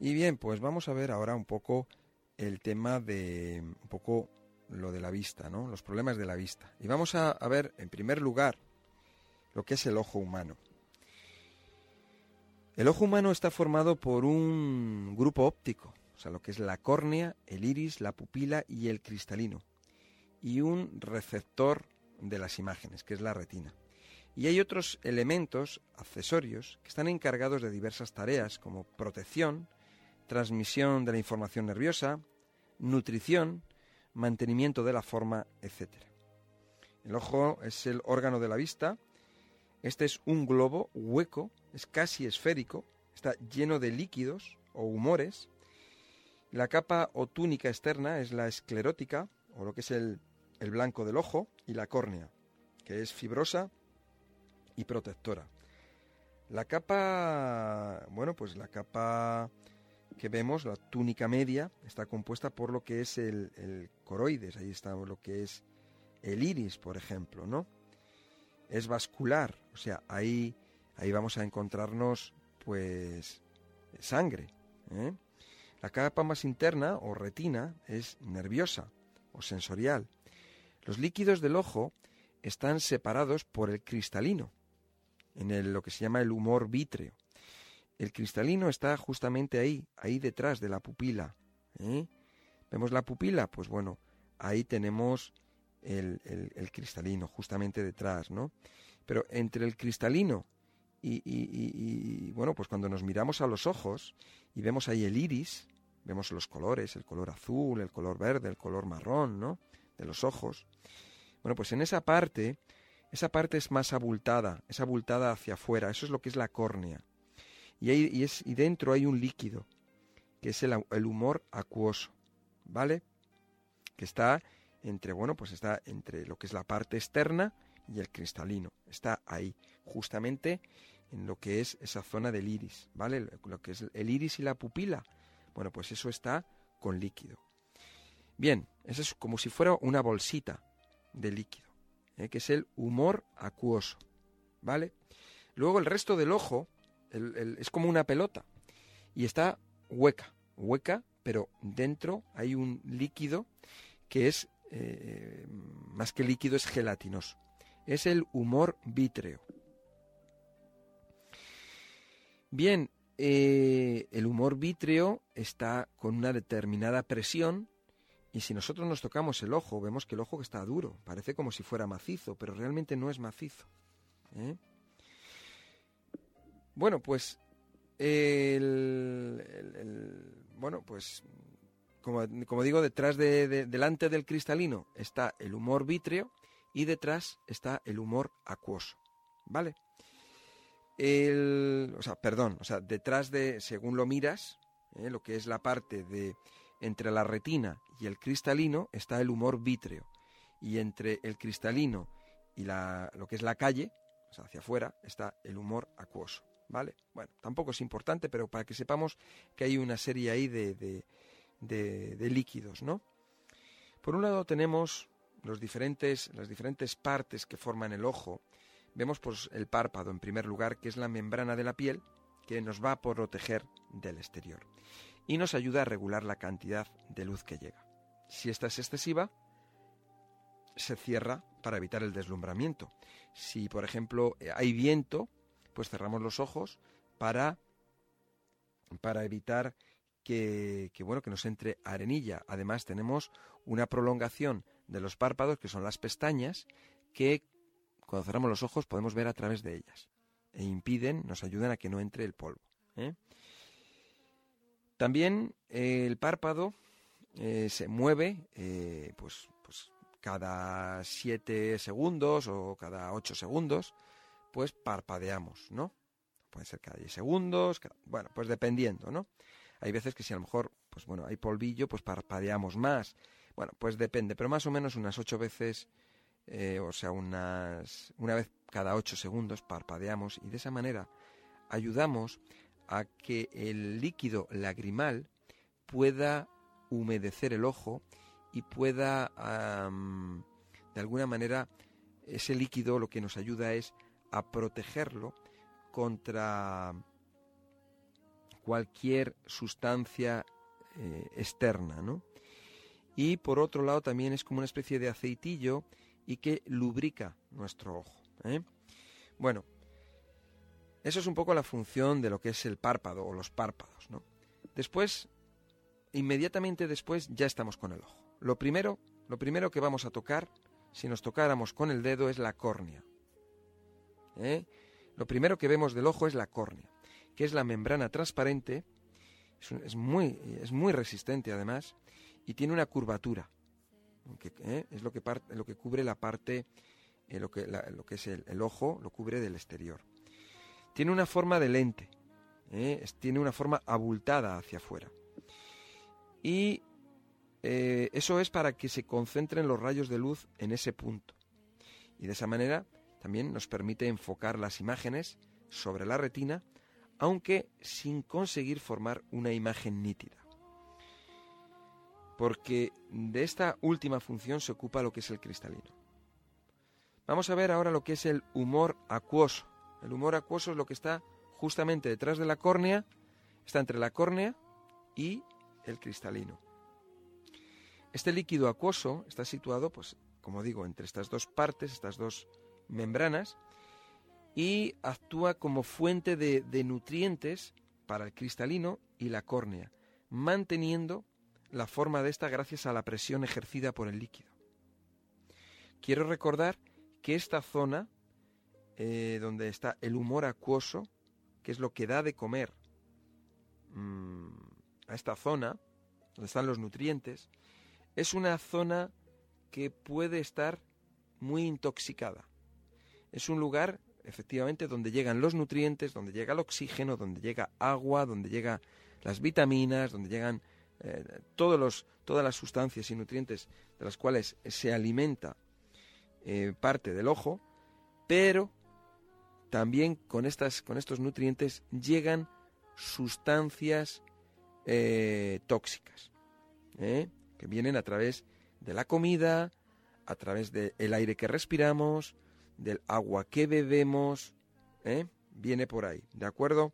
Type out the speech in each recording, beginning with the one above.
Y bien, pues vamos a ver ahora un poco el tema de un poco lo de la vista, ¿no? Los problemas de la vista. Y vamos a, a ver, en primer lugar, lo que es el ojo humano. El ojo humano está formado por un grupo óptico, o sea, lo que es la córnea, el iris, la pupila y el cristalino, y un receptor de las imágenes, que es la retina. Y hay otros elementos accesorios que están encargados de diversas tareas como protección, transmisión de la información nerviosa, nutrición, mantenimiento de la forma, etc. El ojo es el órgano de la vista. Este es un globo hueco, es casi esférico, está lleno de líquidos o humores. La capa o túnica externa es la esclerótica, o lo que es el, el blanco del ojo, y la córnea, que es fibrosa y protectora. La capa, bueno, pues la capa que vemos, la túnica media, está compuesta por lo que es el, coroides, ahí está lo que es el iris, por ejemplo, ¿no? Es vascular, o sea, ahí, ahí vamos a encontrarnos, pues, sangre. ¿eh? La capa más interna, o retina, es nerviosa o sensorial. Los líquidos del ojo están separados por el cristalino, en lo que se llama el humor vítreo. El cristalino está justamente ahí, ahí detrás de la pupila. ¿eh? ¿Vemos la pupila? Pues bueno, ahí tenemos el, cristalino, justamente detrás, ¿no? Pero entre el cristalino y, y, bueno, pues cuando nos miramos a los ojos y vemos ahí el iris, vemos los colores, el color azul, el color verde, el color marrón, ¿no? De los ojos. Bueno, pues en esa parte, esa parte es más abultada, es abultada hacia afuera, eso es lo que es la córnea. Y, y, es, y dentro hay un líquido, que es el, el, humor acuoso, ¿vale? Que está entre, bueno, pues está entre lo que es la parte externa y el cristalino. Está ahí, justamente en lo que es esa zona del iris, ¿vale? Lo que es el iris y la pupila. Bueno, pues eso está con líquido. Bien, eso es como si fuera una bolsita de líquido, ¿eh? que es el humor acuoso, ¿vale? Luego el resto del ojo es como una pelota y está hueca, hueca, pero dentro hay un líquido que es, eh, más que líquido, es gelatinoso. Es el humor vítreo. Bien, eh, el humor vítreo está con una determinada presión y si nosotros nos tocamos el ojo, vemos que el ojo está duro, parece como si fuera macizo, pero realmente no es macizo. ¿eh? Bueno, pues bueno, pues como, digo, detrás de, delante del cristalino está el humor vítreo y detrás está el humor acuoso, ¿vale? o sea, perdón, o sea, detrás de, según lo miras, ¿eh? lo que es la parte de entre la retina y el cristalino está el humor vítreo y entre el cristalino y la, lo que es la calle, o sea, hacia afuera, está el humor acuoso. ¿Vale? Bueno, tampoco es importante, pero para que sepamos que hay una serie ahí de, de, líquidos, ¿no? Por un lado tenemos los diferentes, las diferentes partes que forman el ojo. Vemos pues el párpado en primer lugar, que es la membrana de la piel, que nos va a proteger del exterior y nos ayuda a regular la cantidad de luz que llega. Si esta es excesiva, se cierra para evitar el deslumbramiento. Si, por ejemplo, hay viento, pues cerramos los ojos para, para evitar que, bueno, que nos entre arenilla. Además tenemos una prolongación de los párpados, que son las pestañas, que cuando cerramos los ojos podemos ver a través de ellas. E impiden, nos ayudan a que no entre el polvo. ¿eh? También eh, el párpado eh, se mueve pues, pues cada 7 segundos o cada 8 segundos pues parpadeamos, ¿no? Puede ser cada 10 segundos, bueno, pues dependiendo, ¿no? Hay veces que si a lo mejor, pues bueno, hay polvillo, pues parpadeamos más. Bueno, pues depende, pero más o menos unas ocho veces, eh, o sea, unas, una vez cada ocho segundos parpadeamos y de esa manera ayudamos a que el líquido lagrimal pueda humedecer el ojo y pueda, de alguna manera, ese líquido lo que nos ayuda es a protegerlo contra, cualquier sustancia eh, externa, ¿no? Y por otro lado también es como una especie de aceitillo y que lubrica nuestro ojo. ¿eh? Bueno, eso es un poco la función de lo que es el párpado o los párpados, ¿no? Después, inmediatamente después, ya estamos con el ojo. Lo primero, lo primero que vamos a tocar, si nos tocáramos con el dedo, es la córnea. ¿Eh? Lo primero que vemos del ojo es la córnea, que es la membrana transparente, es, muy, es muy resistente además, y tiene una curvatura, ¿eh? es lo que, lo que cubre la parte, eh, lo, que, lo que es el, ojo, lo cubre del exterior. Tiene una forma de lente, tiene una forma abultada hacia afuera. Y eso es para que se concentren los rayos de luz en ese punto. Y de esa manera también nos permite enfocar las imágenes sobre la retina, aunque sin conseguir formar una imagen nítida. Porque de esta última función se ocupa lo que es el cristalino. Vamos a ver ahora lo que es el humor acuoso. El humor acuoso es lo que está justamente detrás de la córnea, está entre la córnea y el cristalino. Este líquido acuoso está situado, pues, como digo, entre estas dos partes, estas dos membranas y actúa como fuente de, nutrientes para el cristalino y la córnea, manteniendo la forma de esta gracias a la presión ejercida por el líquido. Quiero recordar que esta zona, eh, donde está el humor acuoso, que es lo que da de comer mm, a esta zona, donde están los nutrientes, es una zona que puede estar muy intoxicada. Es un lugar, efectivamente, donde llegan los nutrientes, donde llega el oxígeno, donde llega agua, donde llegan las vitaminas, donde llegan eh, todos los, todas las sustancias y nutrientes de las cuales se alimenta eh, parte del ojo, pero también con, estas, con estos nutrientes llegan sustancias eh, tóxicas, que vienen a través de la comida, a través del aire que respiramos, del agua que bebemos, ¿eh? viene por ahí, ¿de acuerdo?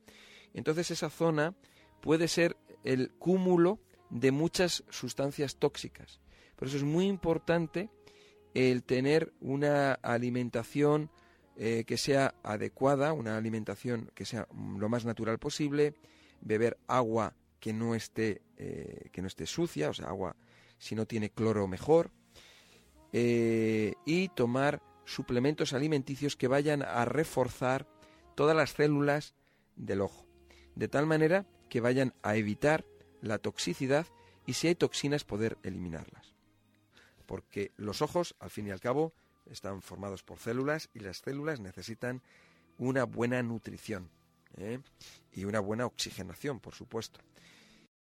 Entonces esa zona puede ser el cúmulo de muchas sustancias tóxicas. Por eso es muy importante el tener una alimentación eh, que sea adecuada, una alimentación que sea lo más natural posible, beber agua que no esté, eh, que no esté sucia, o sea, agua si no tiene cloro mejor, y tomar suplementos alimenticios que vayan a reforzar todas las células del ojo, de tal manera que vayan a evitar la toxicidad y si hay toxinas poder eliminarlas. Porque los ojos, al fin y al cabo, están formados por células y las células necesitan una buena nutrición ¿eh? y una buena oxigenación, por supuesto.